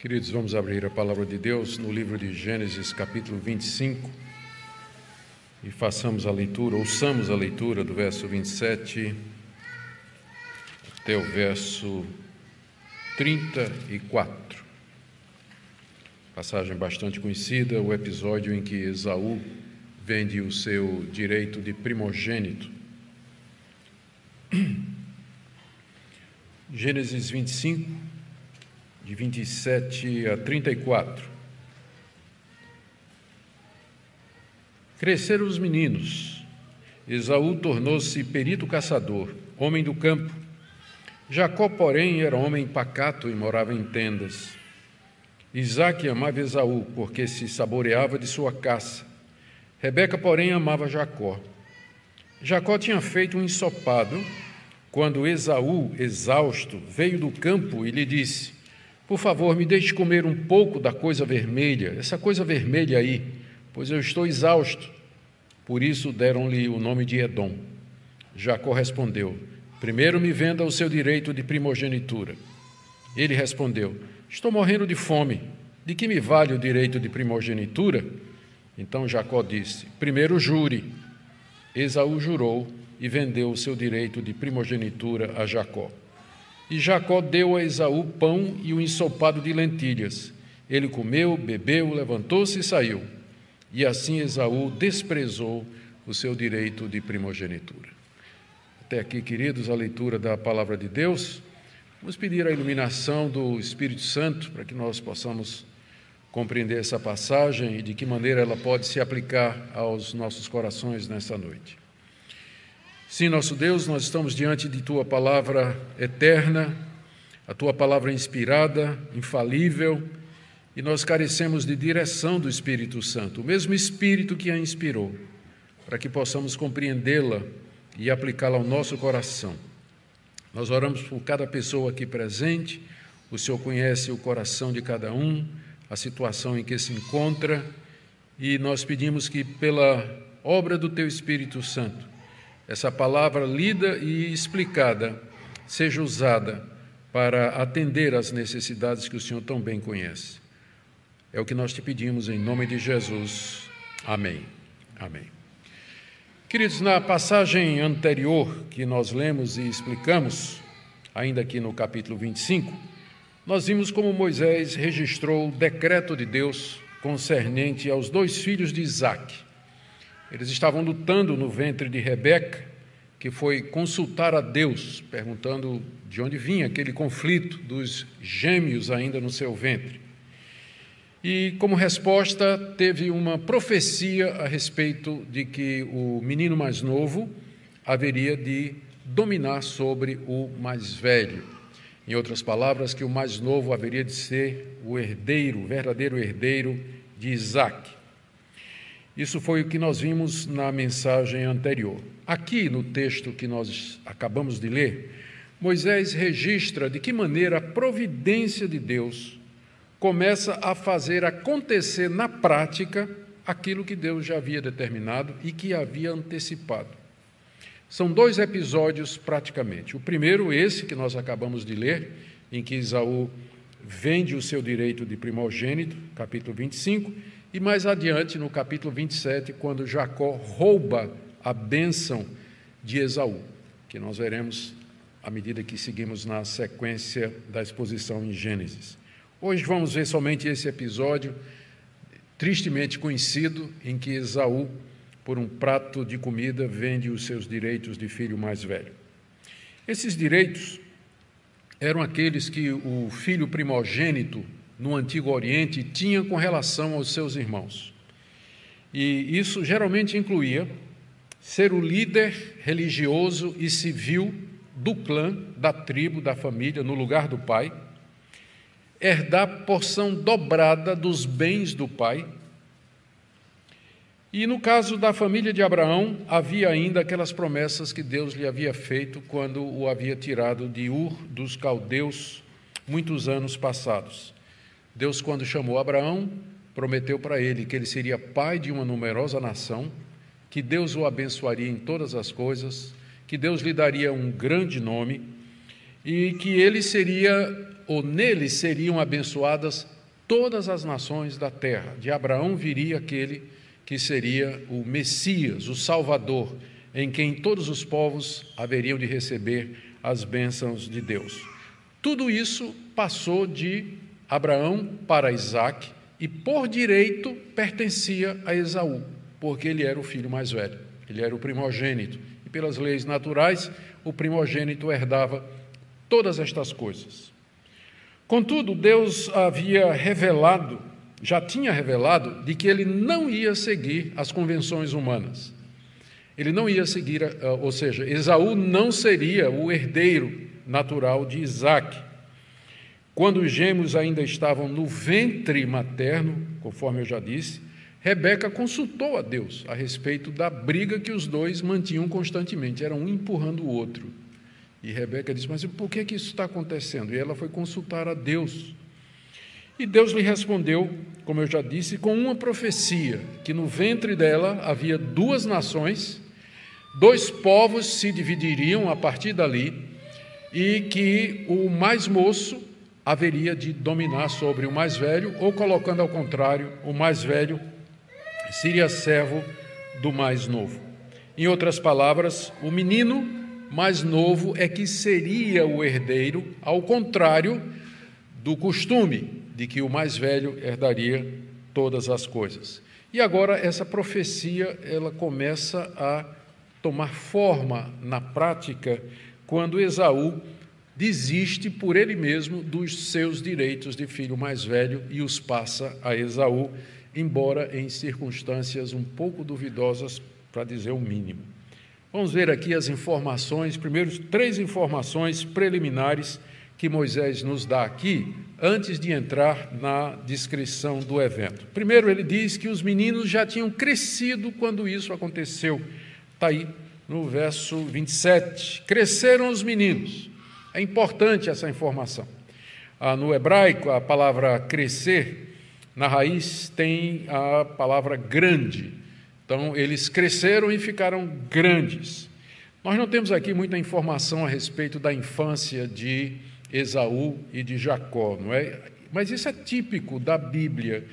Queridos, vamos abrir a palavra de Deus no livro de Gênesis, capítulo 25, e façamos a leitura, ouçamos a leitura do verso 27 até o verso 34. Passagem bastante conhecida, o episódio em que Esaú vende o seu direito de primogênito. Gênesis 25, de 27 a 34. Cresceram os meninos. Esaú tornou-se perito caçador, homem do campo. Jacó, porém, era homem pacato e morava em tendas. Isaque amava Esaú, porque se saboreava de sua caça. Rebeca, porém, amava Jacó. Jacó tinha feito um ensopado quando Esaú, exausto, veio do campo e lhe disse: por favor, me deixe comer um pouco da coisa vermelha, essa coisa vermelha aí, pois eu estou exausto. Por isso deram-lhe o nome de Edom. Jacó respondeu: Primeiro me venda o seu direito de primogenitura. Ele respondeu: Estou morrendo de fome. De que me vale o direito de primogenitura? Então Jacó disse: Primeiro jure. Esaú jurou e vendeu o seu direito de primogenitura a Jacó. E Jacó deu a Esaú pão e um ensopado de lentilhas. Ele comeu, bebeu, levantou-se e saiu. E assim Esaú desprezou o seu direito de primogenitura. Até aqui, queridos, a leitura da palavra de Deus. Vamos pedir a iluminação do Espírito Santo para que nós possamos compreender essa passagem e de que maneira ela pode se aplicar aos nossos corações nessa noite. Sim, nosso Deus, nós estamos diante de tua palavra eterna, a tua palavra inspirada, infalível, e nós carecemos de direção do Espírito Santo, o mesmo Espírito que a inspirou, para que possamos compreendê-la e aplicá-la ao nosso coração. Nós oramos por cada pessoa aqui presente, o Senhor conhece o coração de cada um, a situação em que se encontra, e nós pedimos que, pela obra do Teu Espírito Santo, essa palavra lida e explicada seja usada para atender às necessidades que o Senhor tão bem conhece. É o que nós te pedimos em nome de Jesus. Amém. Amém. Queridos, na passagem anterior que nós lemos e explicamos, ainda aqui no capítulo 25, nós vimos como Moisés registrou o decreto de Deus concernente aos dois filhos de Isaac, eles estavam lutando no ventre de Rebeca, que foi consultar a Deus, perguntando de onde vinha aquele conflito dos gêmeos ainda no seu ventre. E, como resposta, teve uma profecia a respeito de que o menino mais novo haveria de dominar sobre o mais velho. Em outras palavras, que o mais novo haveria de ser o herdeiro, o verdadeiro herdeiro de Isaac. Isso foi o que nós vimos na mensagem anterior. Aqui, no texto que nós acabamos de ler, Moisés registra de que maneira a providência de Deus começa a fazer acontecer na prática aquilo que Deus já havia determinado e que havia antecipado. São dois episódios praticamente. O primeiro, esse que nós acabamos de ler, em que Isaú vende o seu direito de primogênito, capítulo 25, e mais adiante, no capítulo 27, quando Jacó rouba a bênção de Esaú, que nós veremos à medida que seguimos na sequência da exposição em Gênesis. Hoje vamos ver somente esse episódio, tristemente conhecido, em que Esaú, por um prato de comida, vende os seus direitos de filho mais velho. Esses direitos eram aqueles que o filho primogênito no Antigo Oriente tinha com relação aos seus irmãos. E isso geralmente incluía ser o líder religioso e civil do clã, da tribo, da família, no lugar do pai, herdar porção dobrada dos bens do pai. E no caso da família de Abraão, havia ainda aquelas promessas que Deus lhe havia feito quando o havia tirado de Ur dos caldeus muitos anos passados. Deus, quando chamou Abraão, prometeu para ele que ele seria pai de uma numerosa nação, que Deus o abençoaria em todas as coisas, que Deus lhe daria um grande nome e que ele seria ou nele seriam abençoadas todas as nações da terra. De Abraão viria aquele que seria o Messias, o Salvador, em quem todos os povos haveriam de receber as bênçãos de Deus. Tudo isso passou de Abraão para Isaac e, por direito, pertencia a Esaú, porque ele era o filho mais velho, ele era o primogênito. E, pelas leis naturais, o primogênito herdava todas estas coisas. Contudo, Deus havia revelado, já tinha revelado, de que ele não ia seguir as convenções humanas. Ele não ia seguir, ou seja, Esaú não seria o herdeiro natural de Isaac. Quando os gêmeos ainda estavam no ventre materno, conforme eu já disse, Rebeca consultou a Deus a respeito da briga que os dois mantinham constantemente, era um empurrando o outro. E Rebeca disse: Mas por que, que isso está acontecendo? E ela foi consultar a Deus. E Deus lhe respondeu, como eu já disse, com uma profecia: que no ventre dela havia duas nações, dois povos se dividiriam a partir dali, e que o mais moço haveria de dominar sobre o mais velho, ou colocando ao contrário, o mais velho seria servo do mais novo. Em outras palavras, o menino mais novo é que seria o herdeiro, ao contrário do costume de que o mais velho herdaria todas as coisas. E agora essa profecia ela começa a tomar forma na prática quando Esaú desiste por ele mesmo dos seus direitos de filho mais velho e os passa a Esaú, embora em circunstâncias um pouco duvidosas, para dizer o mínimo. Vamos ver aqui as informações, primeiro três informações preliminares que Moisés nos dá aqui, antes de entrar na descrição do evento. Primeiro, ele diz que os meninos já tinham crescido quando isso aconteceu. Está aí no verso 27. Cresceram os meninos. É importante essa informação. Ah, no hebraico, a palavra crescer, na raiz, tem a palavra grande. Então, eles cresceram e ficaram grandes. Nós não temos aqui muita informação a respeito da infância de Esaú e de Jacó, não é? Mas isso é típico da Bíblia,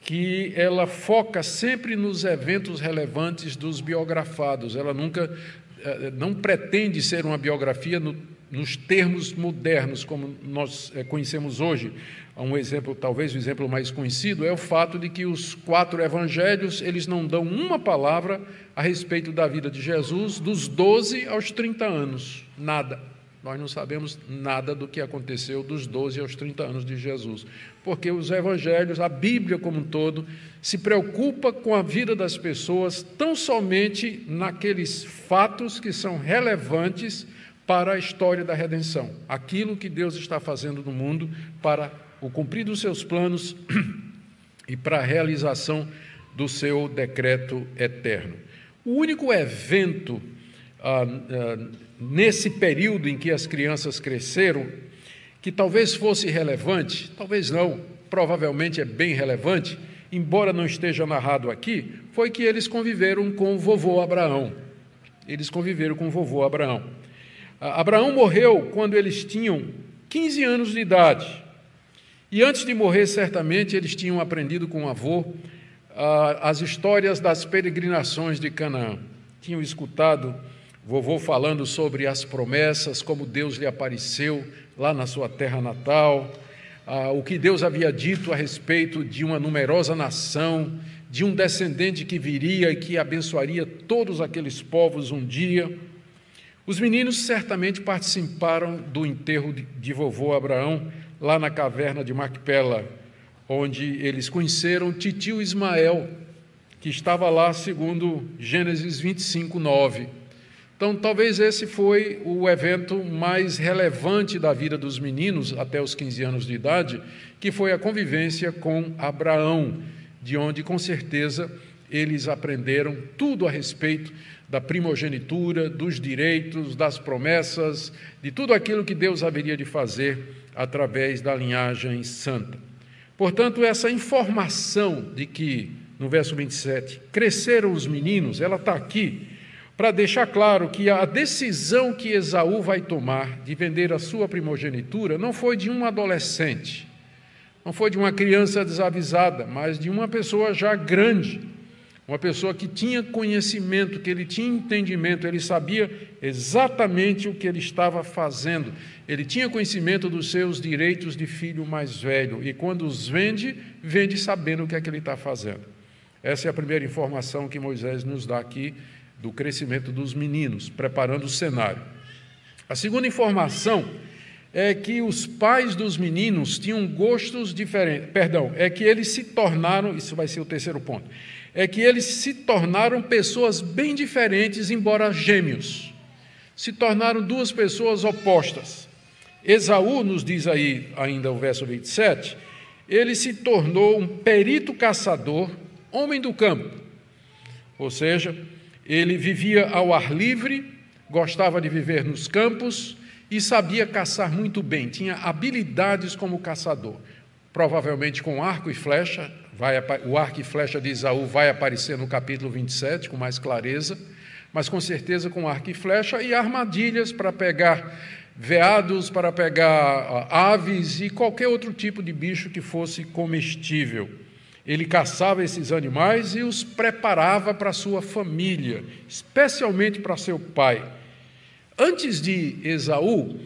que ela foca sempre nos eventos relevantes dos biografados. Ela nunca eh, não pretende ser uma biografia no, nos termos modernos como nós eh, conhecemos hoje. Um exemplo, talvez o exemplo mais conhecido é o fato de que os quatro evangelhos eles não dão uma palavra a respeito da vida de Jesus dos 12 aos 30 anos, nada. Nós não sabemos nada do que aconteceu dos 12 aos 30 anos de Jesus, porque os evangelhos, a Bíblia como um todo, se preocupa com a vida das pessoas tão somente naqueles fatos que são relevantes para a história da redenção, aquilo que Deus está fazendo no mundo para o cumprir dos seus planos e para a realização do seu decreto eterno. O único evento ah, ah, nesse período em que as crianças cresceram, que talvez fosse relevante, talvez não, provavelmente é bem relevante, embora não esteja narrado aqui, foi que eles conviveram com o vovô Abraão. Eles conviveram com o vovô Abraão. Abraão morreu quando eles tinham 15 anos de idade. E antes de morrer, certamente, eles tinham aprendido com o avô as histórias das peregrinações de Canaã. Tinham escutado Vovô falando sobre as promessas, como Deus lhe apareceu lá na sua terra natal, ah, o que Deus havia dito a respeito de uma numerosa nação, de um descendente que viria e que abençoaria todos aqueles povos um dia. Os meninos certamente participaram do enterro de, vovô Abraão lá na caverna de Macpela, onde eles conheceram titio Ismael, que estava lá segundo Gênesis 25, 9. Então, talvez esse foi o evento mais relevante da vida dos meninos até os 15 anos de idade, que foi a convivência com Abraão, de onde, com certeza, eles aprenderam tudo a respeito da primogenitura, dos direitos, das promessas, de tudo aquilo que Deus haveria de fazer através da linhagem santa. Portanto, essa informação de que, no verso 27, cresceram os meninos, ela está aqui para deixar claro que a decisão que Esaú vai tomar de vender a sua primogenitura não foi de um adolescente, não foi de uma criança desavisada, mas de uma pessoa já grande, uma pessoa que tinha conhecimento, que ele tinha entendimento, ele sabia exatamente o que ele estava fazendo, ele tinha conhecimento dos seus direitos de filho mais velho, e quando os vende, vende sabendo o que é que ele está fazendo. Essa é a primeira informação que Moisés nos dá aqui do crescimento dos meninos, preparando o cenário. A segunda informação é que os pais dos meninos tinham gostos diferentes. Perdão, é que eles se tornaram, isso vai ser o terceiro ponto, é que eles se tornaram pessoas bem diferentes, embora gêmeos. Se tornaram duas pessoas opostas. Esaú, nos diz aí ainda o verso 27, ele se tornou um perito caçador, homem do campo. Ou seja, ele vivia ao ar livre, gostava de viver nos campos e sabia caçar muito bem, tinha habilidades como caçador. Provavelmente com arco e flecha, vai, o arco e flecha de Isaú vai aparecer no capítulo 27 com mais clareza, mas com certeza com arco e flecha e armadilhas para pegar veados, para pegar aves e qualquer outro tipo de bicho que fosse comestível. Ele caçava esses animais e os preparava para sua família, especialmente para seu pai. Antes de Esaú,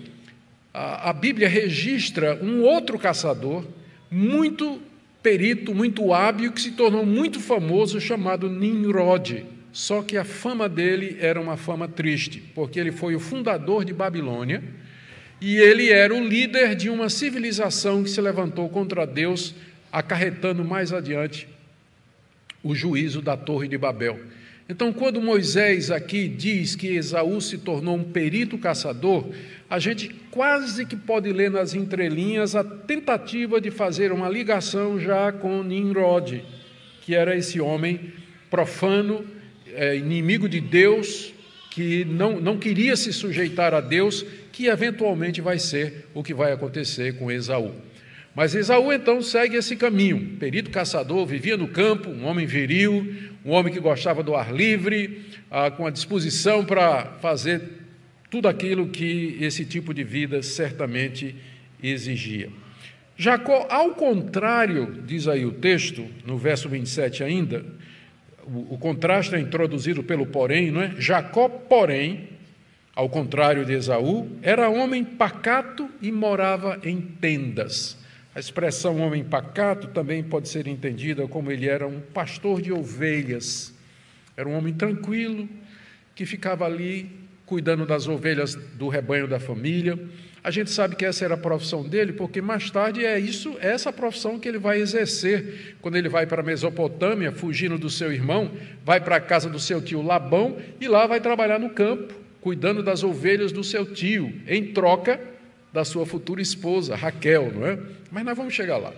a Bíblia registra um outro caçador, muito perito, muito hábil, que se tornou muito famoso, chamado Nimrod. Só que a fama dele era uma fama triste, porque ele foi o fundador de Babilônia e ele era o líder de uma civilização que se levantou contra Deus acarretando mais adiante o juízo da Torre de Babel. Então, quando Moisés aqui diz que Esaú se tornou um perito caçador, a gente quase que pode ler nas entrelinhas a tentativa de fazer uma ligação já com Nimrod, que era esse homem profano, é, inimigo de Deus, que não, não queria se sujeitar a Deus, que eventualmente vai ser o que vai acontecer com Esaú. Mas Esaú então segue esse caminho. Perito caçador, vivia no campo, um homem viril, um homem que gostava do ar livre, ah, com a disposição para fazer tudo aquilo que esse tipo de vida certamente exigia. Jacó, ao contrário, diz aí o texto, no verso 27 ainda, o, o contraste é introduzido pelo porém, não é? Jacó, porém, ao contrário de Esaú, era homem pacato e morava em tendas. A expressão homem pacato também pode ser entendida como ele era um pastor de ovelhas. Era um homem tranquilo que ficava ali cuidando das ovelhas do rebanho da família. A gente sabe que essa era a profissão dele, porque mais tarde é isso, é essa profissão que ele vai exercer quando ele vai para a Mesopotâmia, fugindo do seu irmão, vai para a casa do seu tio Labão e lá vai trabalhar no campo, cuidando das ovelhas do seu tio, em troca da sua futura esposa, Raquel, não é? Mas nós vamos chegar lá.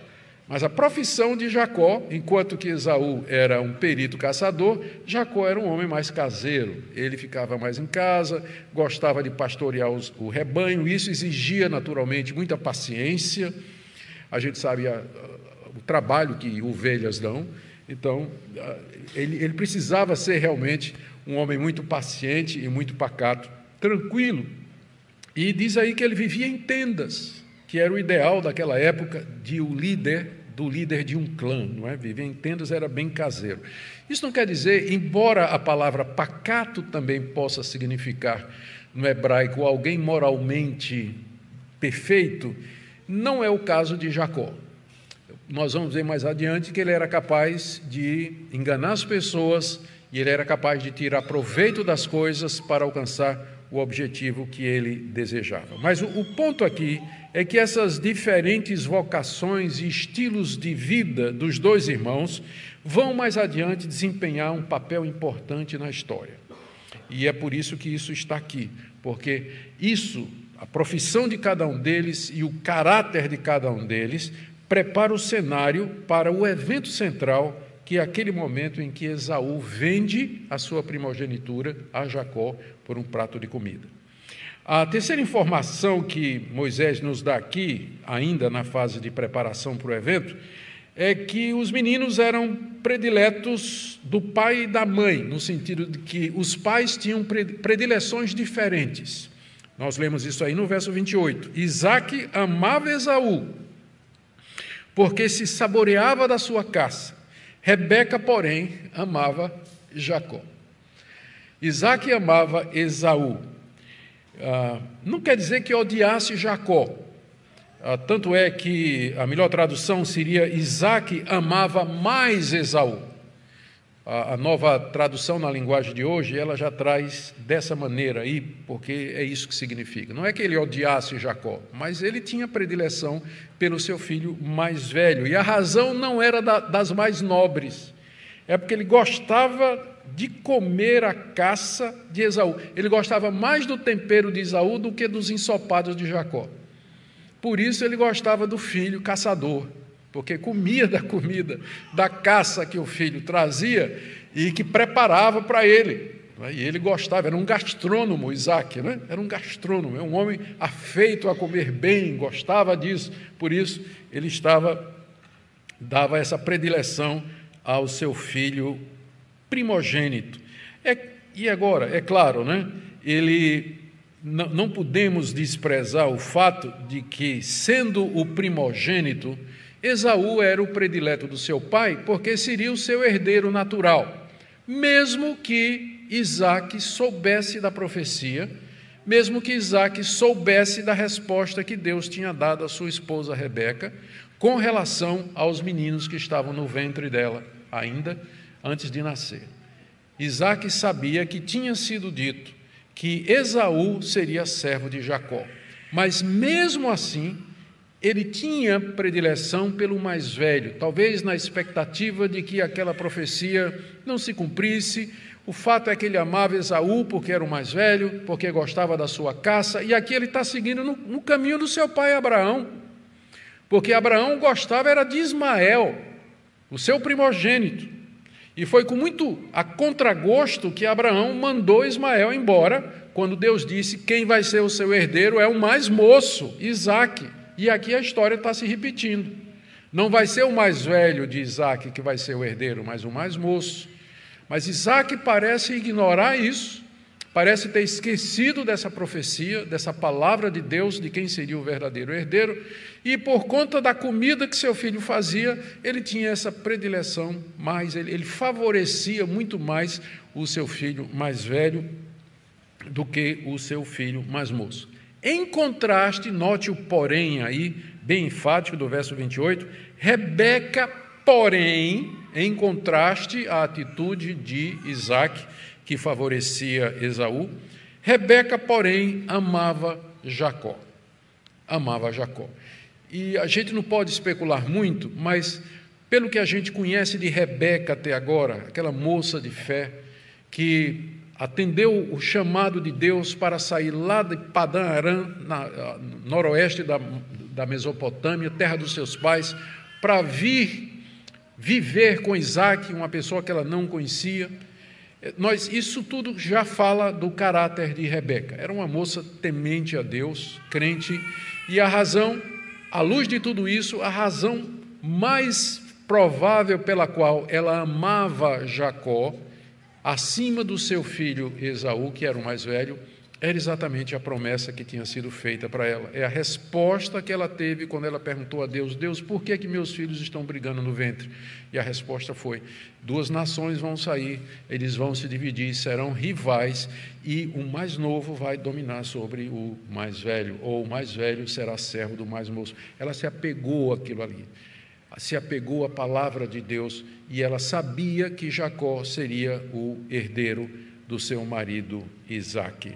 Mas a profissão de Jacó, enquanto que Esaú era um perito caçador, Jacó era um homem mais caseiro. Ele ficava mais em casa, gostava de pastorear os, o rebanho, isso exigia naturalmente muita paciência. A gente sabe a, a, o trabalho que ovelhas dão, então a, ele, ele precisava ser realmente um homem muito paciente e muito pacato, tranquilo. E diz aí que ele vivia em tendas que era o ideal daquela época de o líder do líder de um clã, não é? Viver em tendas era bem caseiro. Isso não quer dizer, embora a palavra pacato também possa significar no hebraico alguém moralmente perfeito, não é o caso de Jacó. Nós vamos ver mais adiante que ele era capaz de enganar as pessoas e ele era capaz de tirar proveito das coisas para alcançar o objetivo que ele desejava. Mas o, o ponto aqui é que essas diferentes vocações e estilos de vida dos dois irmãos vão mais adiante desempenhar um papel importante na história. E é por isso que isso está aqui, porque isso, a profissão de cada um deles e o caráter de cada um deles, prepara o cenário para o evento central, que é aquele momento em que Esaú vende a sua primogenitura a Jacó por um prato de comida. A terceira informação que Moisés nos dá aqui, ainda na fase de preparação para o evento, é que os meninos eram prediletos do pai e da mãe, no sentido de que os pais tinham predileções diferentes. Nós lemos isso aí no verso 28. Isaac amava Esaú, porque se saboreava da sua caça. Rebeca, porém, amava Jacó. Isaac amava Esaú. Ah, não quer dizer que odiasse Jacó, ah, tanto é que a melhor tradução seria Isaac amava mais Esaú. A, a, nova tradução na linguagem de hoje, ela já traz dessa maneira aí, porque é isso que significa. Não é que ele odiasse Jacó, mas ele tinha predileção pelo seu filho mais velho. E a razão não era da, das mais nobres, é porque ele gostava de comer a caça de Esaú. Ele gostava mais do tempero de Esaú do que dos ensopados de Jacó. Por isso ele gostava do filho caçador, porque comia da comida, da caça que o filho trazia e que preparava para ele. E ele gostava, era um gastrônomo, Isaac, né? era um gastrônomo, é um homem afeito a comer bem, gostava disso, por isso ele estava, dava essa predileção ao seu filho primogênito. É, e agora, é claro, né? ele não podemos desprezar o fato de que, sendo o primogênito, Esaú era o predileto do seu pai, porque seria o seu herdeiro natural, mesmo que Isaac soubesse da profecia, mesmo que Isaac soubesse da resposta que Deus tinha dado à sua esposa Rebeca com relação aos meninos que estavam no ventre dela, ainda antes de nascer. Isaac sabia que tinha sido dito que Esaú seria servo de Jacó. Mas mesmo assim, ele tinha predileção pelo mais velho, talvez na expectativa de que aquela profecia não se cumprisse. O fato é que ele amava Esaú porque era o mais velho, porque gostava da sua caça, e aqui ele está seguindo no, no caminho do seu pai Abraão, porque Abraão gostava era de Ismael, o seu primogênito. E foi com muito a contragosto que Abraão mandou Ismael embora, quando Deus disse: quem vai ser o seu herdeiro é o mais moço, Isaac. E aqui a história está se repetindo. Não vai ser o mais velho de Isaac que vai ser o herdeiro, mas o mais moço. Mas Isaac parece ignorar isso parece ter esquecido dessa profecia, dessa palavra de Deus, de quem seria o verdadeiro herdeiro, e por conta da comida que seu filho fazia, ele tinha essa predileção mais, ele, ele favorecia muito mais o seu filho mais velho do que o seu filho mais moço. Em contraste, note o porém aí, bem enfático do verso 28, Rebeca, porém, em contraste à atitude de Isaac, que favorecia Esaú. Rebeca, porém, amava Jacó. Amava Jacó. E a gente não pode especular muito, mas pelo que a gente conhece de Rebeca até agora, aquela moça de fé que atendeu o chamado de Deus para sair lá de Padã Aram, na, noroeste da, da Mesopotâmia, terra dos seus pais, para vir viver com Isaac, uma pessoa que ela não conhecia nós, isso tudo já fala do caráter de Rebeca. Era uma moça temente a Deus, crente, e a razão, à luz de tudo isso, a razão mais provável pela qual ela amava Jacó acima do seu filho Esaú, que era o mais velho, era exatamente a promessa que tinha sido feita para ela. É a resposta que ela teve quando ela perguntou a Deus: Deus, por que, que meus filhos estão brigando no ventre? E a resposta foi: duas nações vão sair, eles vão se dividir, serão rivais, e o mais novo vai dominar sobre o mais velho, ou o mais velho será servo do mais moço. Ela se apegou àquilo ali, se apegou à palavra de Deus, e ela sabia que Jacó seria o herdeiro do seu marido Isaque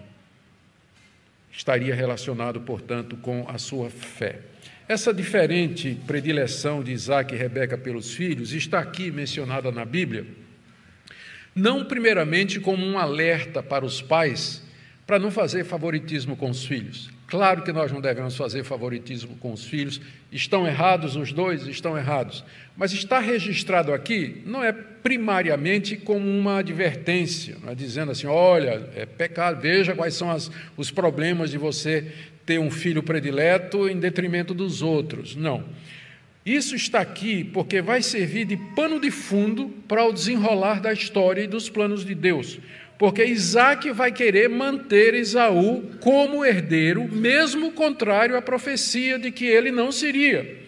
estaria relacionado, portanto, com a sua fé. Essa diferente predileção de Isaac e Rebeca pelos filhos está aqui mencionada na Bíblia, não primeiramente como um alerta para os pais para não fazer favoritismo com os filhos. Claro que nós não devemos fazer favoritismo com os filhos. Estão errados os dois? Estão errados. Mas está registrado aqui não é primariamente como uma advertência, não é dizendo assim: olha, é pecado, veja quais são as, os problemas de você ter um filho predileto em detrimento dos outros. Não. Isso está aqui porque vai servir de pano de fundo para o desenrolar da história e dos planos de Deus. Porque Isaac vai querer manter Esaú como herdeiro, mesmo contrário à profecia de que ele não seria.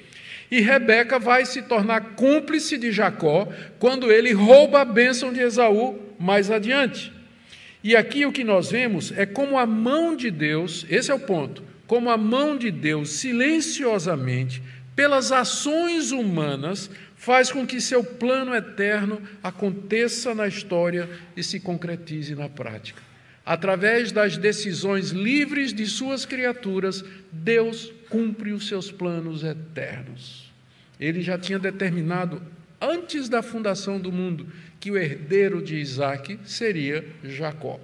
E Rebeca vai se tornar cúmplice de Jacó quando ele rouba a bênção de Esaú mais adiante. E aqui o que nós vemos é como a mão de Deus, esse é o ponto, como a mão de Deus silenciosamente, pelas ações humanas, faz com que seu plano eterno aconteça na história e se concretize na prática. Através das decisões livres de suas criaturas, Deus cumpre os seus planos eternos. Ele já tinha determinado, antes da fundação do mundo, que o herdeiro de Isaac seria Jacó.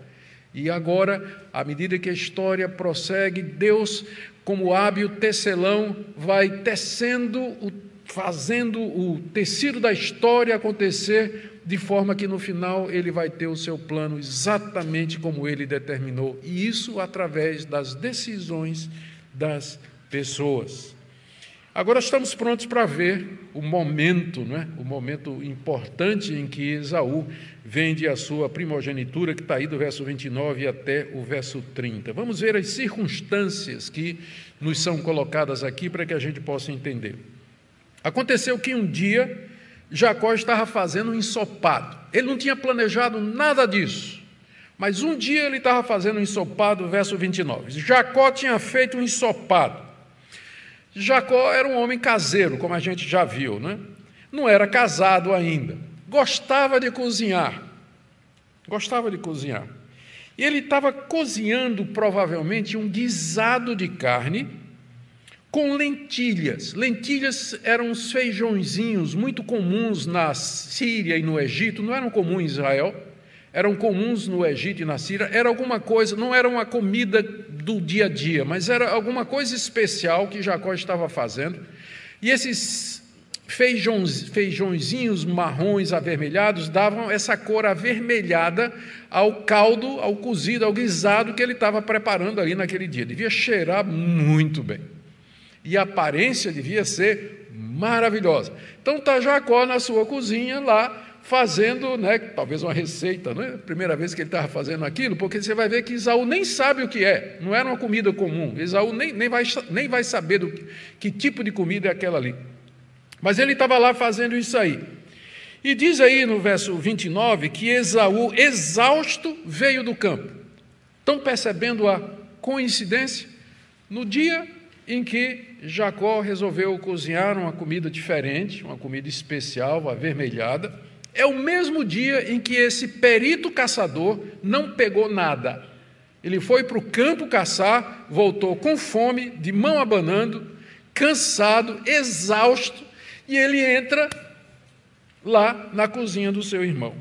E agora, à medida que a história prossegue, Deus, como hábil tecelão, vai tecendo, o, fazendo o tecido da história acontecer, de forma que no final ele vai ter o seu plano exatamente como ele determinou, e isso através das decisões das pessoas. Agora estamos prontos para ver o momento, não é? o momento importante em que Esaú vende a sua primogenitura, que está aí do verso 29 até o verso 30. Vamos ver as circunstâncias que nos são colocadas aqui para que a gente possa entender. Aconteceu que um dia Jacó estava fazendo um ensopado. Ele não tinha planejado nada disso. Mas um dia ele estava fazendo um ensopado, verso 29. Jacó tinha feito um ensopado. Jacó era um homem caseiro, como a gente já viu, né? não era casado ainda, gostava de cozinhar, gostava de cozinhar. E ele estava cozinhando provavelmente um guisado de carne com lentilhas. Lentilhas eram uns feijõezinhos muito comuns na Síria e no Egito, não eram comuns em Israel eram comuns no Egito e na Síria, era alguma coisa, não era uma comida do dia a dia, mas era alguma coisa especial que Jacó estava fazendo. E esses feijões, feijõezinhos marrons avermelhados davam essa cor avermelhada ao caldo, ao cozido, ao guisado que ele estava preparando ali naquele dia. Devia cheirar muito bem. E a aparência devia ser maravilhosa. Então está Jacó na sua cozinha lá, fazendo, né, talvez uma receita, né? Primeira vez que ele estava fazendo aquilo, porque você vai ver que Isaú nem sabe o que é, não era uma comida comum. Isaú nem, nem, vai, nem vai saber do que, que tipo de comida é aquela ali. Mas ele estava lá fazendo isso aí. E diz aí no verso 29 que Esaú, exausto, veio do campo. Estão percebendo a coincidência? No dia em que Jacó resolveu cozinhar uma comida diferente, uma comida especial, avermelhada, é o mesmo dia em que esse perito caçador não pegou nada. Ele foi para o campo caçar, voltou com fome, de mão abanando, cansado, exausto, e ele entra lá na cozinha do seu irmão.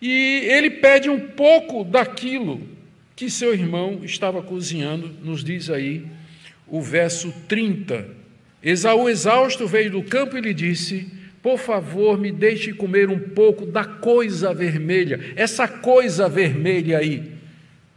E ele pede um pouco daquilo que seu irmão estava cozinhando, nos diz aí o verso 30. Esaú, exausto, veio do campo e lhe disse: por favor, me deixe comer um pouco da coisa vermelha, essa coisa vermelha aí,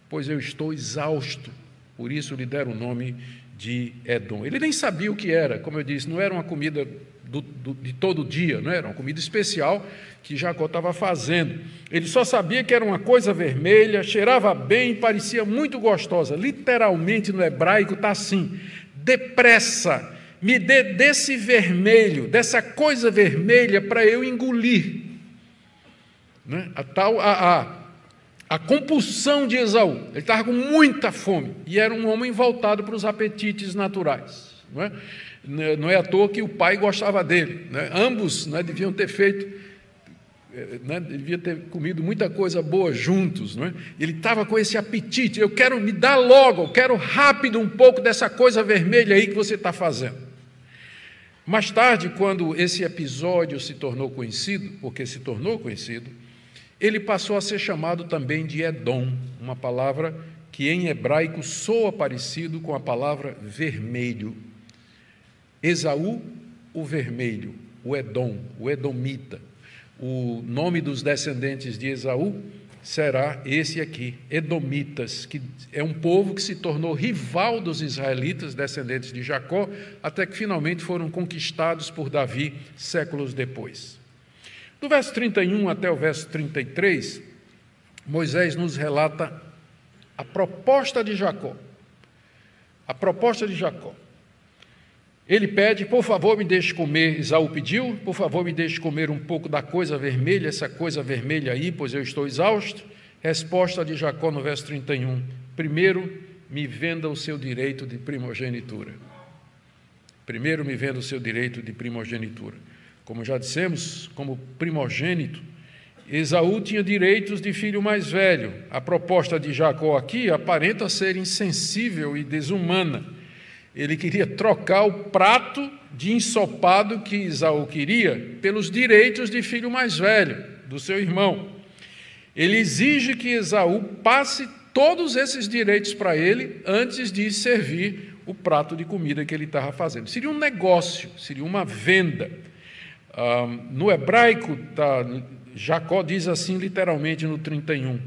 pois eu estou exausto. Por isso lhe deram o nome de Edom. Ele nem sabia o que era, como eu disse, não era uma comida do, do, de todo dia, não era uma comida especial que Jacó estava fazendo. Ele só sabia que era uma coisa vermelha, cheirava bem, parecia muito gostosa. Literalmente no hebraico está assim: depressa me dê desse vermelho, dessa coisa vermelha para eu engolir. Né? A tal a, a, a compulsão de Esaú. Ele estava com muita fome e era um homem voltado para os apetites naturais. Não é, não é à toa que o pai gostava dele. Né? Ambos né, deviam ter feito eh, né, devia ter comido muita coisa boa juntos, não é? Ele estava com esse apetite. Eu quero me dar logo, eu quero rápido um pouco dessa coisa vermelha aí que você está fazendo. Mais tarde, quando esse episódio se tornou conhecido, porque se tornou conhecido, ele passou a ser chamado também de Edom, uma palavra que em hebraico soa parecido com a palavra vermelho. Esaú, o vermelho, o Edom, o Edomita. O nome dos descendentes de Esaú será esse aqui, Edomitas, que é um povo que se tornou rival dos israelitas, descendentes de Jacó, até que finalmente foram conquistados por Davi séculos depois. Do verso 31 até o verso 33, Moisés nos relata a proposta de Jacó. A proposta de Jacó. Ele pede, por favor, me deixe comer. Isaú pediu, por favor, me deixe comer um pouco da coisa vermelha, essa coisa vermelha aí, pois eu estou exausto. Resposta de Jacó no verso 31. Primeiro, me venda o seu direito de primogenitura. Primeiro, me venda o seu direito de primogenitura. Como já dissemos, como primogênito, Esaú tinha direitos de filho mais velho. A proposta de Jacó aqui aparenta ser insensível e desumana. Ele queria trocar o prato de ensopado que Esaú queria pelos direitos de filho mais velho, do seu irmão. Ele exige que Esaú passe todos esses direitos para ele antes de servir o prato de comida que ele estava fazendo. Seria um negócio, seria uma venda. Ah, no hebraico, tá, Jacó diz assim literalmente no 31: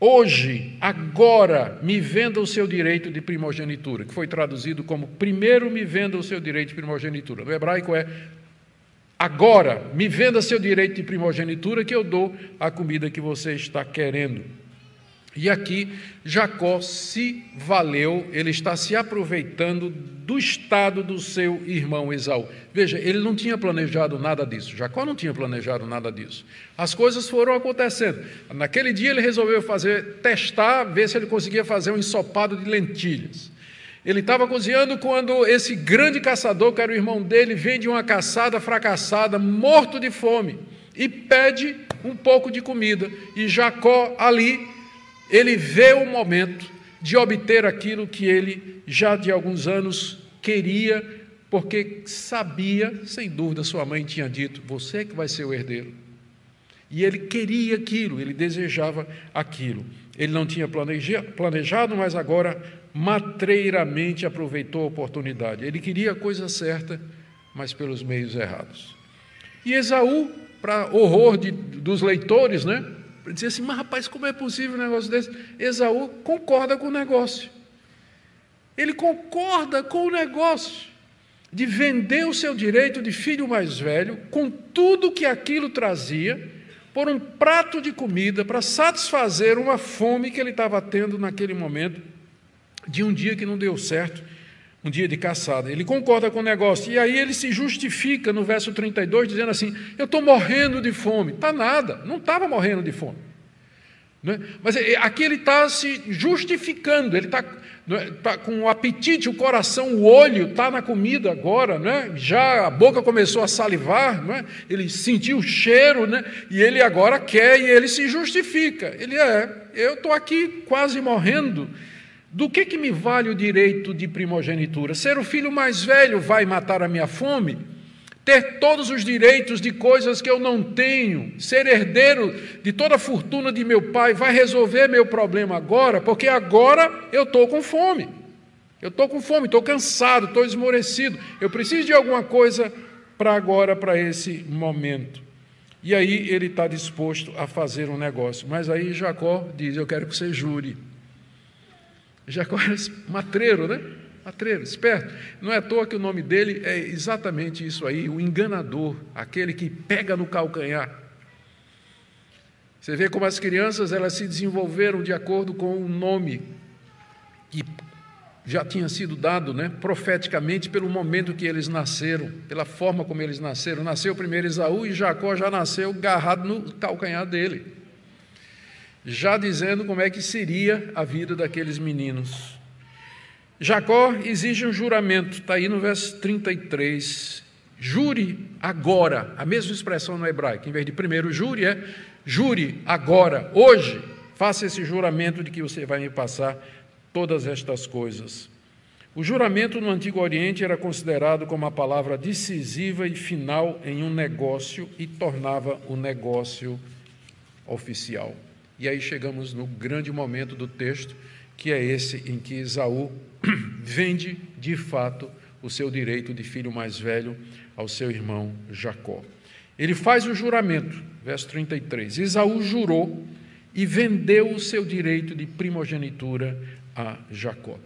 Hoje, agora, me venda o seu direito de primogenitura, que foi traduzido como primeiro me venda o seu direito de primogenitura. No hebraico é agora, me venda seu direito de primogenitura, que eu dou a comida que você está querendo. E aqui Jacó se valeu, ele está se aproveitando do estado do seu irmão Esaú. Veja, ele não tinha planejado nada disso. Jacó não tinha planejado nada disso. As coisas foram acontecendo. Naquele dia ele resolveu fazer, testar, ver se ele conseguia fazer um ensopado de lentilhas. Ele estava cozinhando quando esse grande caçador, que era o irmão dele, vem de uma caçada fracassada, morto de fome, e pede um pouco de comida. E Jacó ali ele vê o momento de obter aquilo que ele já de alguns anos queria, porque sabia, sem dúvida, sua mãe tinha dito: você que vai ser o herdeiro. E ele queria aquilo, ele desejava aquilo. Ele não tinha planejado, mas agora matreiramente aproveitou a oportunidade. Ele queria a coisa certa, mas pelos meios errados. E Esaú, para horror de, dos leitores, né? Dizer assim, mas rapaz, como é possível um negócio desse? Esaú concorda com o negócio. Ele concorda com o negócio de vender o seu direito de filho mais velho, com tudo que aquilo trazia, por um prato de comida para satisfazer uma fome que ele estava tendo naquele momento, de um dia que não deu certo, um dia de caçada. Ele concorda com o negócio. E aí ele se justifica no verso 32, dizendo assim: Eu estou morrendo de fome. Está nada, não estava morrendo de fome. É? Mas é, aqui ele está se justificando, ele está é? tá com o apetite, o coração, o olho está na comida agora, é? já a boca começou a salivar, é? ele sentiu o cheiro, né? e ele agora quer e ele se justifica. Ele é, eu estou aqui quase morrendo do que, que me vale o direito de primogenitura? Ser o filho mais velho vai matar a minha fome? Ter todos os direitos de coisas que eu não tenho, ser herdeiro de toda a fortuna de meu pai, vai resolver meu problema agora, porque agora eu estou com fome. Eu estou com fome, estou cansado, estou esmorecido. Eu preciso de alguma coisa para agora, para esse momento. E aí ele está disposto a fazer um negócio. Mas aí Jacó diz: Eu quero que você jure. Jacó era matreiro, né? Matreiro, esperto. Não é à toa que o nome dele é exatamente isso aí, o enganador, aquele que pega no calcanhar. Você vê como as crianças elas se desenvolveram de acordo com o nome que já tinha sido dado, né, profeticamente pelo momento que eles nasceram, pela forma como eles nasceram. Nasceu primeiro Esaú e Jacó já nasceu agarrado no calcanhar dele já dizendo como é que seria a vida daqueles meninos. Jacó exige um juramento, está aí no verso 33. Jure agora, a mesma expressão no hebraico, em vez de primeiro jure, é jure agora, hoje, faça esse juramento de que você vai me passar todas estas coisas. O juramento no Antigo Oriente era considerado como a palavra decisiva e final em um negócio e tornava o negócio oficial. E aí chegamos no grande momento do texto, que é esse em que Esaú vende de fato o seu direito de filho mais velho ao seu irmão Jacó. Ele faz o juramento, verso 33. Esaú jurou e vendeu o seu direito de primogenitura a Jacó.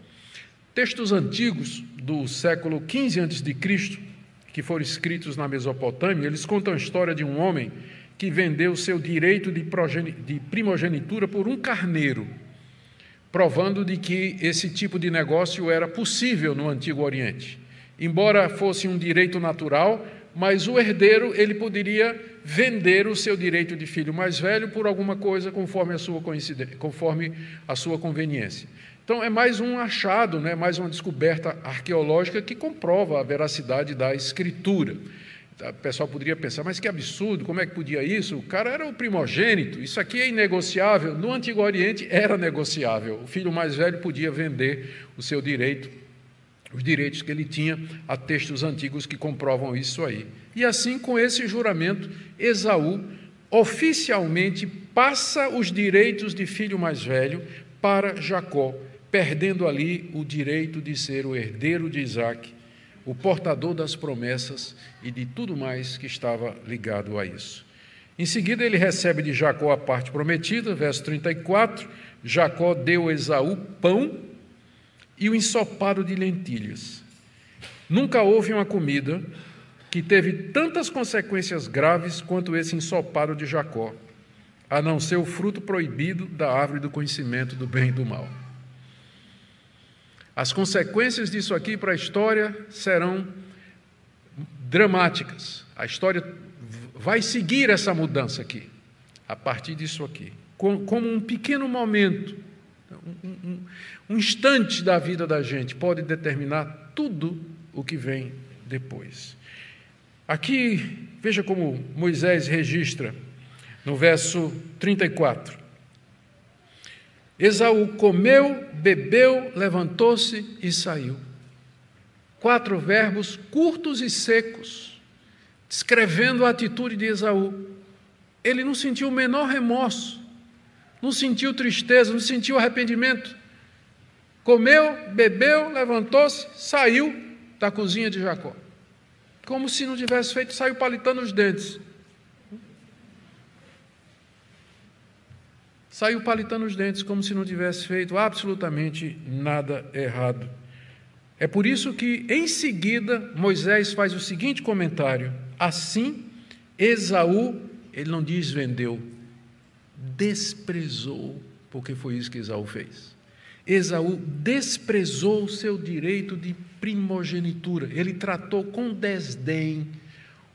Textos antigos do século XV a.C., que foram escritos na Mesopotâmia, eles contam a história de um homem que vendeu seu direito de primogenitura por um carneiro, provando de que esse tipo de negócio era possível no Antigo Oriente. Embora fosse um direito natural, mas o herdeiro ele poderia vender o seu direito de filho mais velho por alguma coisa conforme a sua conforme a sua conveniência. Então é mais um achado, né, mais uma descoberta arqueológica que comprova a veracidade da escritura. O pessoal poderia pensar, mas que absurdo, como é que podia isso? O cara era o primogênito, isso aqui é inegociável. No Antigo Oriente era negociável. O filho mais velho podia vender o seu direito os direitos que ele tinha, há textos antigos que comprovam isso aí. E assim, com esse juramento, Esaú oficialmente passa os direitos de filho mais velho para Jacó, perdendo ali o direito de ser o herdeiro de Isaac, o portador das promessas e de tudo mais que estava ligado a isso. Em seguida, ele recebe de Jacó a parte prometida, verso 34. Jacó deu a Esaú pão e o ensopado de lentilhas. Nunca houve uma comida que teve tantas consequências graves quanto esse ensopado de Jacó, a não ser o fruto proibido da árvore do conhecimento do bem e do mal. As consequências disso aqui para a história serão dramáticas. A história vai seguir essa mudança aqui, a partir disso aqui, como um pequeno momento um, instante da vida da gente pode determinar tudo o que vem depois. Aqui, veja como Moisés registra no verso 34. Esaú comeu, bebeu, levantou-se e saiu. Quatro verbos curtos e secos, descrevendo a atitude de Esaú. Ele não sentiu o menor remorso, não sentiu tristeza, não sentiu arrependimento. Comeu, bebeu, levantou-se, saiu da cozinha de Jacó. Como se não tivesse feito, saiu palitando os dentes. Saiu palitando os dentes, como se não tivesse feito absolutamente nada errado. É por isso que, em seguida, Moisés faz o seguinte comentário: Assim, Esaú, ele não diz vendeu, desprezou, porque foi isso que Esaú fez. Esaú desprezou o seu direito de primogenitura. Ele tratou com desdém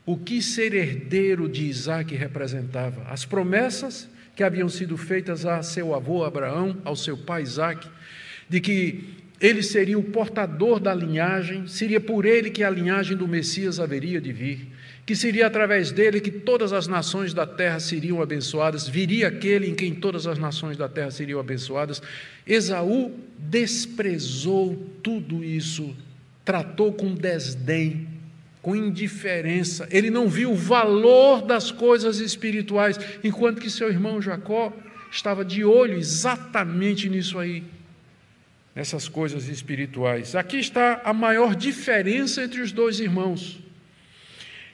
o que ser herdeiro de Isaac representava. As promessas que haviam sido feitas a seu avô Abraão, ao seu pai Isaac, de que ele seria o portador da linhagem, seria por ele que a linhagem do Messias haveria de vir que seria através dele que todas as nações da terra seriam abençoadas, viria aquele em quem todas as nações da terra seriam abençoadas. Esaú desprezou tudo isso, tratou com desdém, com indiferença. Ele não viu o valor das coisas espirituais, enquanto que seu irmão Jacó estava de olho exatamente nisso aí, nessas coisas espirituais. Aqui está a maior diferença entre os dois irmãos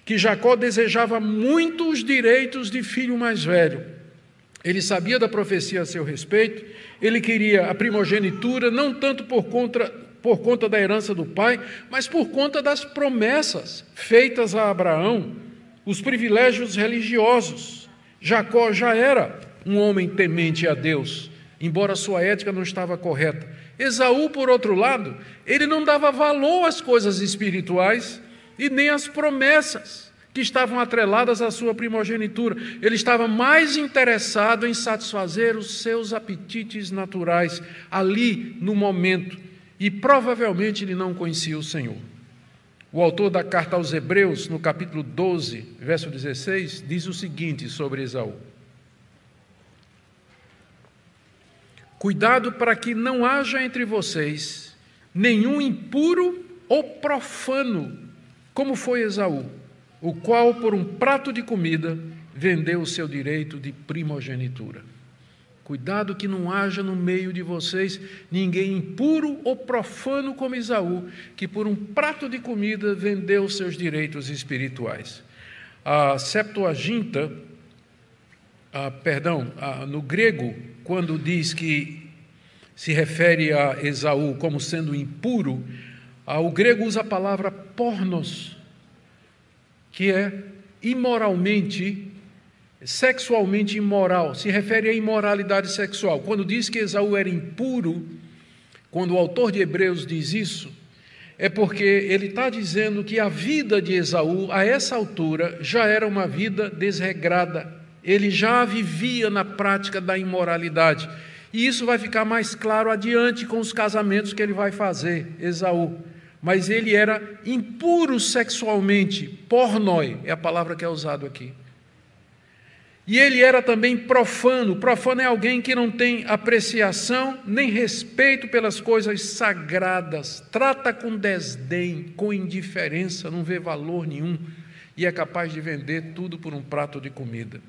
que Jacó desejava muito os direitos de filho mais velho. Ele sabia da profecia a seu respeito, ele queria a primogenitura, não tanto por conta, por conta da herança do pai, mas por conta das promessas feitas a Abraão, os privilégios religiosos. Jacó já era um homem temente a Deus, embora sua ética não estava correta. Esaú, por outro lado, ele não dava valor às coisas espirituais, e nem as promessas que estavam atreladas à sua primogenitura. Ele estava mais interessado em satisfazer os seus apetites naturais ali no momento, e provavelmente ele não conhecia o Senhor. O autor da carta aos Hebreus, no capítulo 12, verso 16, diz o seguinte sobre Esaú: Cuidado para que não haja entre vocês nenhum impuro ou profano como foi Esaú, o qual, por um prato de comida, vendeu o seu direito de primogenitura. Cuidado que não haja no meio de vocês ninguém impuro ou profano como Esaú, que por um prato de comida vendeu seus direitos espirituais. A Septuaginta ah, perdão, ah, no grego, quando diz que se refere a Esaú como sendo impuro, ah, o grego usa a palavra pornos, que é imoralmente, sexualmente imoral, se refere à imoralidade sexual. Quando diz que Esaú era impuro, quando o autor de Hebreus diz isso, é porque ele está dizendo que a vida de Esaú, a essa altura, já era uma vida desregrada. Ele já vivia na prática da imoralidade. E isso vai ficar mais claro adiante com os casamentos que ele vai fazer, Esaú. Mas ele era impuro sexualmente, pornoi é a palavra que é usada aqui. E ele era também profano. Profano é alguém que não tem apreciação nem respeito pelas coisas sagradas, trata com desdém, com indiferença, não vê valor nenhum e é capaz de vender tudo por um prato de comida.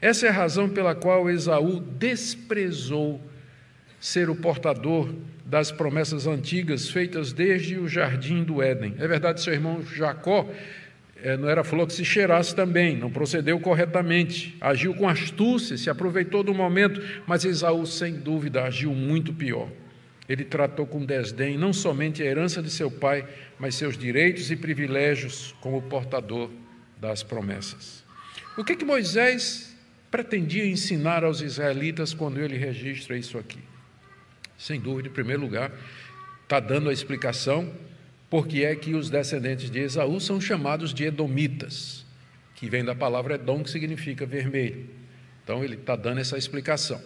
Essa é a razão pela qual Esaú desprezou ser o portador das promessas antigas feitas desde o jardim do Éden. É verdade, seu irmão Jacó não era flor que se cheirasse também, não procedeu corretamente, agiu com astúcia, se aproveitou do momento, mas Esaú, sem dúvida, agiu muito pior. Ele tratou com desdém não somente a herança de seu pai, mas seus direitos e privilégios como portador das promessas. O que, que Moisés pretendia ensinar aos israelitas quando ele registra isso aqui? Sem dúvida, em primeiro lugar, está dando a explicação porque é que os descendentes de Esaú são chamados de Edomitas, que vem da palavra Edom, que significa vermelho. Então ele está dando essa explicação.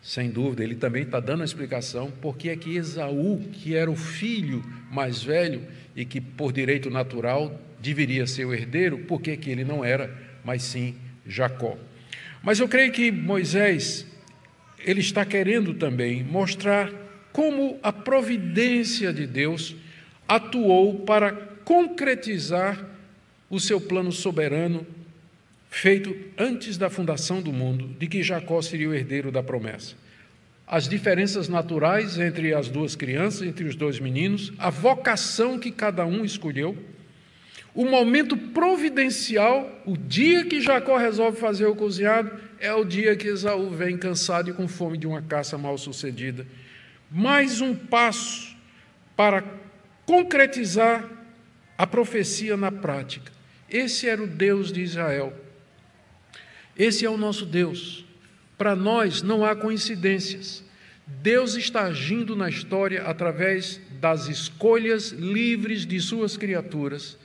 Sem dúvida, ele também está dando a explicação porque é que Esaú, que era o filho mais velho e que por direito natural deveria ser o herdeiro, porque que ele não era, mas sim Jacó. Mas eu creio que Moisés ele está querendo também mostrar como a providência de Deus atuou para concretizar o seu plano soberano feito antes da fundação do mundo, de que Jacó seria o herdeiro da promessa. As diferenças naturais entre as duas crianças, entre os dois meninos, a vocação que cada um escolheu, o momento providencial, o dia que Jacó resolve fazer o cozinhado, é o dia que Esaú vem cansado e com fome de uma caça mal sucedida. Mais um passo para concretizar a profecia na prática. Esse era o Deus de Israel. Esse é o nosso Deus. Para nós não há coincidências. Deus está agindo na história através das escolhas livres de suas criaturas.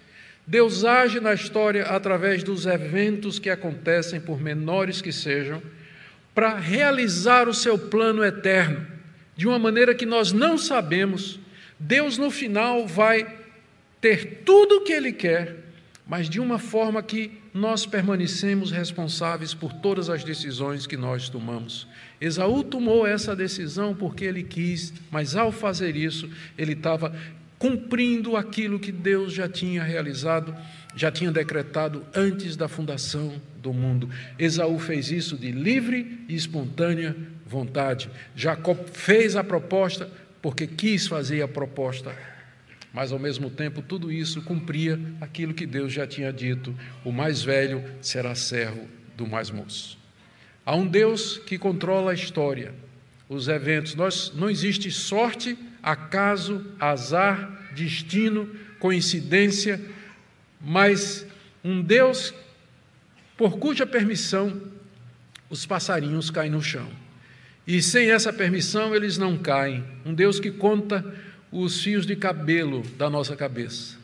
Deus age na história através dos eventos que acontecem, por menores que sejam, para realizar o seu plano eterno, de uma maneira que nós não sabemos, Deus no final vai ter tudo o que Ele quer, mas de uma forma que nós permanecemos responsáveis por todas as decisões que nós tomamos. Esaú tomou essa decisão porque ele quis, mas ao fazer isso, ele estava cumprindo aquilo que Deus já tinha realizado, já tinha decretado antes da fundação do mundo. Esaú fez isso de livre e espontânea vontade. Jacó fez a proposta, porque quis fazer a proposta, mas ao mesmo tempo tudo isso cumpria aquilo que Deus já tinha dito: o mais velho será servo do mais moço. Há um Deus que controla a história, os eventos. Nós, não existe sorte, acaso, azar, destino, coincidência, mas um Deus por cuja permissão os passarinhos caem no chão. E sem essa permissão eles não caem. Um Deus que conta os fios de cabelo da nossa cabeça.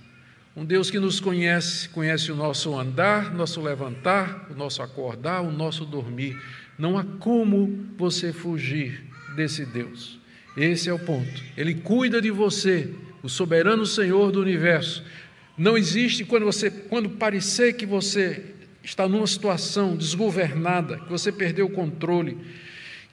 Um Deus que nos conhece, conhece o nosso andar, nosso levantar, o nosso acordar, o nosso dormir. Não há como você fugir desse Deus. Esse é o ponto. Ele cuida de você, o soberano Senhor do universo. Não existe quando você, quando parecer que você está numa situação desgovernada, que você perdeu o controle,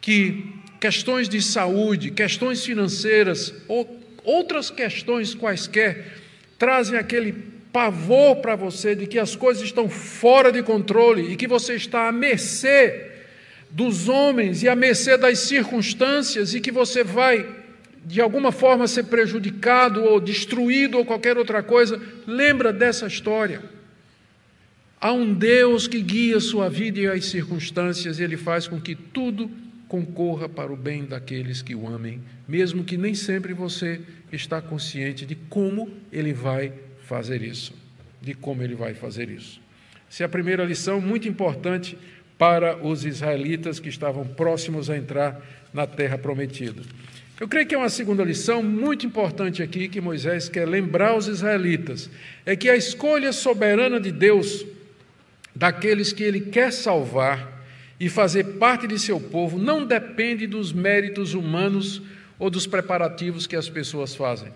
que questões de saúde, questões financeiras ou outras questões quaisquer trazem aquele pavor para você de que as coisas estão fora de controle e que você está à mercê dos homens e à mercê das circunstâncias e que você vai de alguma forma ser prejudicado ou destruído ou qualquer outra coisa, lembra dessa história. Há um Deus que guia a sua vida e as circunstâncias, e Ele faz com que tudo concorra para o bem daqueles que o amem, mesmo que nem sempre você está consciente de como Ele vai fazer isso. De como Ele vai fazer isso. Essa é a primeira lição, muito importante para os israelitas que estavam próximos a entrar na terra prometida. Eu creio que é uma segunda lição muito importante aqui que Moisés quer lembrar os israelitas: é que a escolha soberana de Deus daqueles que ele quer salvar e fazer parte de seu povo não depende dos méritos humanos ou dos preparativos que as pessoas fazem.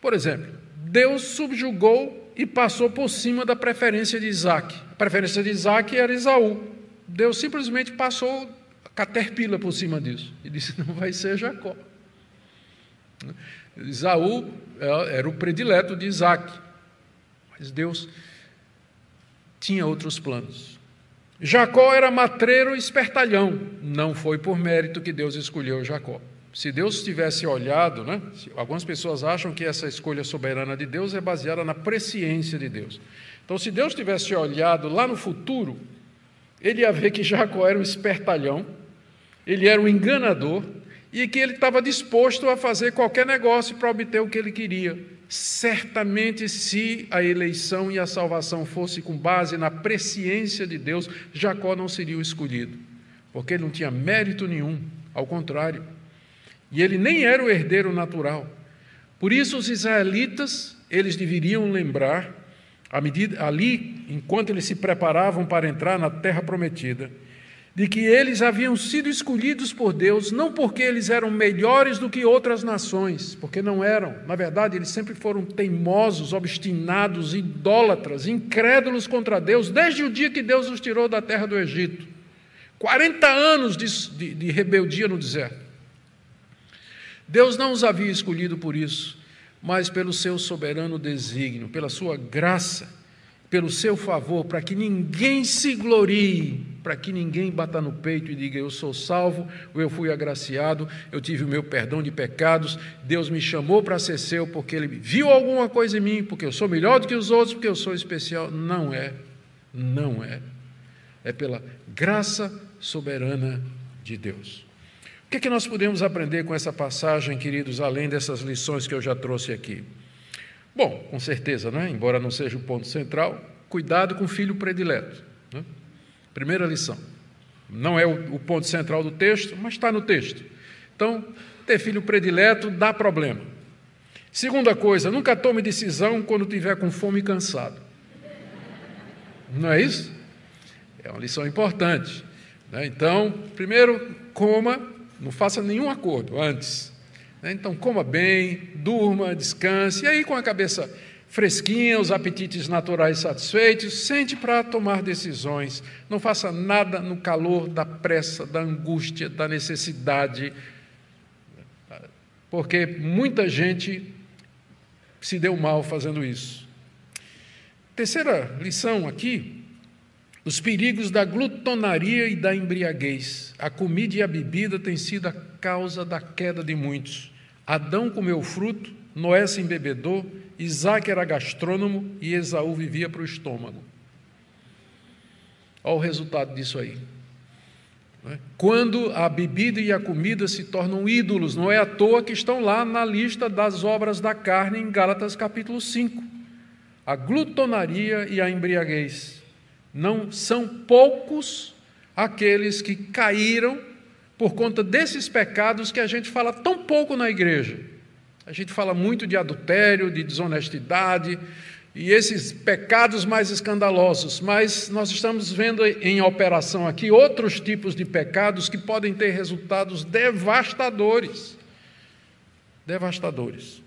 Por exemplo, Deus subjugou e passou por cima da preferência de Isaac. A preferência de Isaac era Esaú. Deus simplesmente passou a caterpillar por cima disso e disse: não vai ser Jacó. Esaú é, era o predileto de Isaac, mas Deus tinha outros planos. Jacó era matreiro e espertalhão, não foi por mérito que Deus escolheu Jacó. Se Deus tivesse olhado, né? Algumas pessoas acham que essa escolha soberana de Deus é baseada na presciência de Deus. Então, se Deus tivesse olhado lá no futuro, ele ia ver que Jacó era um espertalhão, ele era um enganador, e que ele estava disposto a fazer qualquer negócio para obter o que ele queria. Certamente, se a eleição e a salvação fosse com base na presciência de Deus, Jacó não seria o escolhido, porque ele não tinha mérito nenhum, ao contrário. E ele nem era o herdeiro natural. Por isso, os israelitas, eles deveriam lembrar, à medida, ali, enquanto eles se preparavam para entrar na terra prometida, de que eles haviam sido escolhidos por Deus não porque eles eram melhores do que outras nações, porque não eram. Na verdade, eles sempre foram teimosos, obstinados, idólatras, incrédulos contra Deus, desde o dia que Deus os tirou da terra do Egito. 40 anos de, de, de rebeldia no deserto. Deus não os havia escolhido por isso, mas pelo seu soberano desígnio, pela sua graça pelo seu favor, para que ninguém se glorie, para que ninguém bata no peito e diga: Eu sou salvo, ou eu fui agraciado, eu tive o meu perdão de pecados, Deus me chamou para ser seu porque Ele viu alguma coisa em mim, porque eu sou melhor do que os outros, porque eu sou especial. Não é, não é. É pela graça soberana de Deus. O que, é que nós podemos aprender com essa passagem, queridos, além dessas lições que eu já trouxe aqui? Bom, com certeza, né? embora não seja o ponto central, cuidado com o filho predileto. Né? Primeira lição. Não é o, ponto central do texto, mas está no texto. Então, ter filho predileto dá problema. Segunda coisa, nunca tome decisão quando tiver com fome e cansado. Não é isso? É uma lição importante. Né? Então, primeiro, coma, não faça nenhum acordo antes. Né? Então, coma bem, durma, descanse, e aí, com a cabeça fresquinha, os apetites naturais satisfeitos, sente para tomar decisões. Não faça nada no calor da pressa, da angústia, da necessidade, porque muita gente se deu mal fazendo isso. Terceira lição aqui, os perigos da glutonaria e da embriaguez. A comida e a bebida têm sido a causa da queda de muitos. Adão comeu fruto, Noé se embebedou, Isaac era gastrônomo e Esaú vivia para o estômago. Olha o resultado disso aí. É? Quando a bebida e a comida se tornam ídolos, não é à toa que estão lá na lista das obras da carne em Gálatas capítulo 5. A glutonaria e a embriaguez. Não são poucos aqueles que caíram por conta desses pecados que a gente fala tão pouco na igreja. A gente fala muito de adultério, de desonestidade e esses pecados mais escandalosos, mas nós estamos vendo em operação aqui outros tipos de pecados que podem ter resultados devastadores. Devastadores.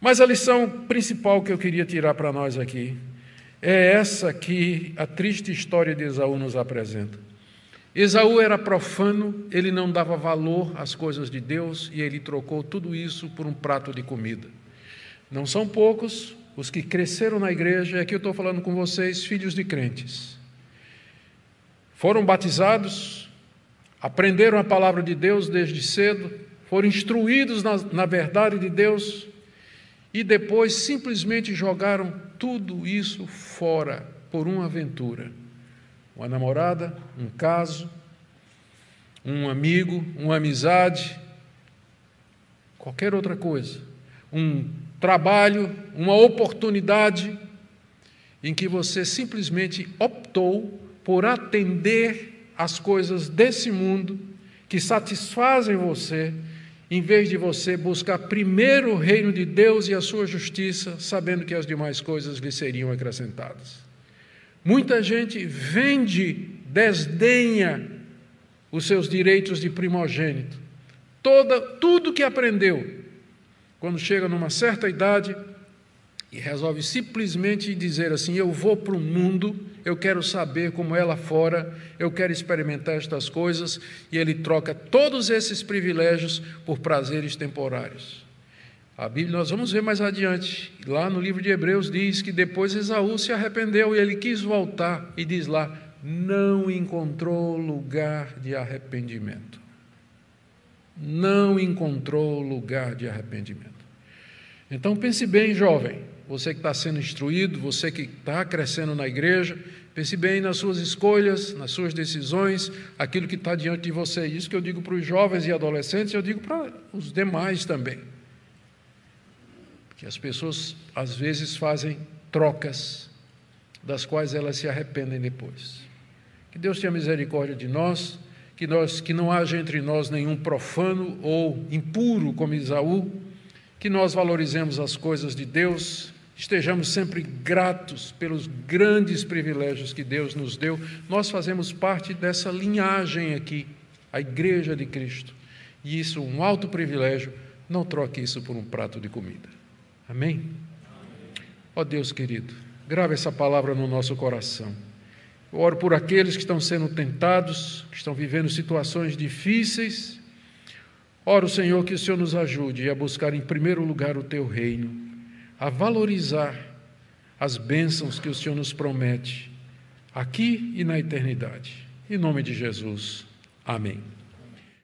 Mas a lição principal que eu queria tirar para nós aqui é essa que a triste história de Esaú nos apresenta. Esaú era profano, ele não dava valor às coisas de Deus e ele trocou tudo isso por um prato de comida. Não são poucos os que cresceram na igreja, e aqui eu estou falando com vocês, filhos de crentes. Foram batizados, aprenderam a palavra de Deus desde cedo, foram instruídos na, na verdade de Deus e depois simplesmente jogaram tudo isso fora por uma aventura. Uma namorada, um caso, um amigo, uma amizade, qualquer outra coisa. Um trabalho, uma oportunidade em que você simplesmente optou por atender às coisas desse mundo que satisfazem você, em vez de você buscar primeiro o reino de Deus e a sua justiça, sabendo que as demais coisas lhe seriam acrescentadas. Muita gente vende, desdenha os seus direitos de primogênito. Toda, tudo que aprendeu, quando chega numa certa idade e resolve simplesmente dizer assim: Eu vou para o mundo, eu quero saber como é lá fora, eu quero experimentar estas coisas, e ele troca todos esses privilégios por prazeres temporários. A Bíblia, nós vamos ver mais adiante, lá no livro de Hebreus diz que depois Esaú se arrependeu e ele quis voltar, e diz lá: não encontrou lugar de arrependimento. Não encontrou lugar de arrependimento. Então pense bem, jovem, você que está sendo instruído, você que está crescendo na igreja, pense bem nas suas escolhas, nas suas decisões, aquilo que está diante de você. Isso que eu digo para os jovens e adolescentes, eu digo para os demais também. Que as pessoas às vezes fazem trocas das quais elas se arrependem depois. Que Deus tenha misericórdia de nós, que, nós, que não haja entre nós nenhum profano ou impuro como Isaú, que nós valorizemos as coisas de Deus, estejamos sempre gratos pelos grandes privilégios que Deus nos deu. Nós fazemos parte dessa linhagem aqui, a Igreja de Cristo. E isso, um alto privilégio, não troque isso por um prato de comida. Amém? Ó oh Deus querido, grave essa palavra no nosso coração. Eu oro por aqueles que estão sendo tentados, que estão vivendo situações difíceis. Oro, Senhor, que o Senhor nos ajude a buscar em primeiro lugar o teu reino, a valorizar as bênçãos que o Senhor nos promete, aqui e na eternidade. Em nome de Jesus. Amém.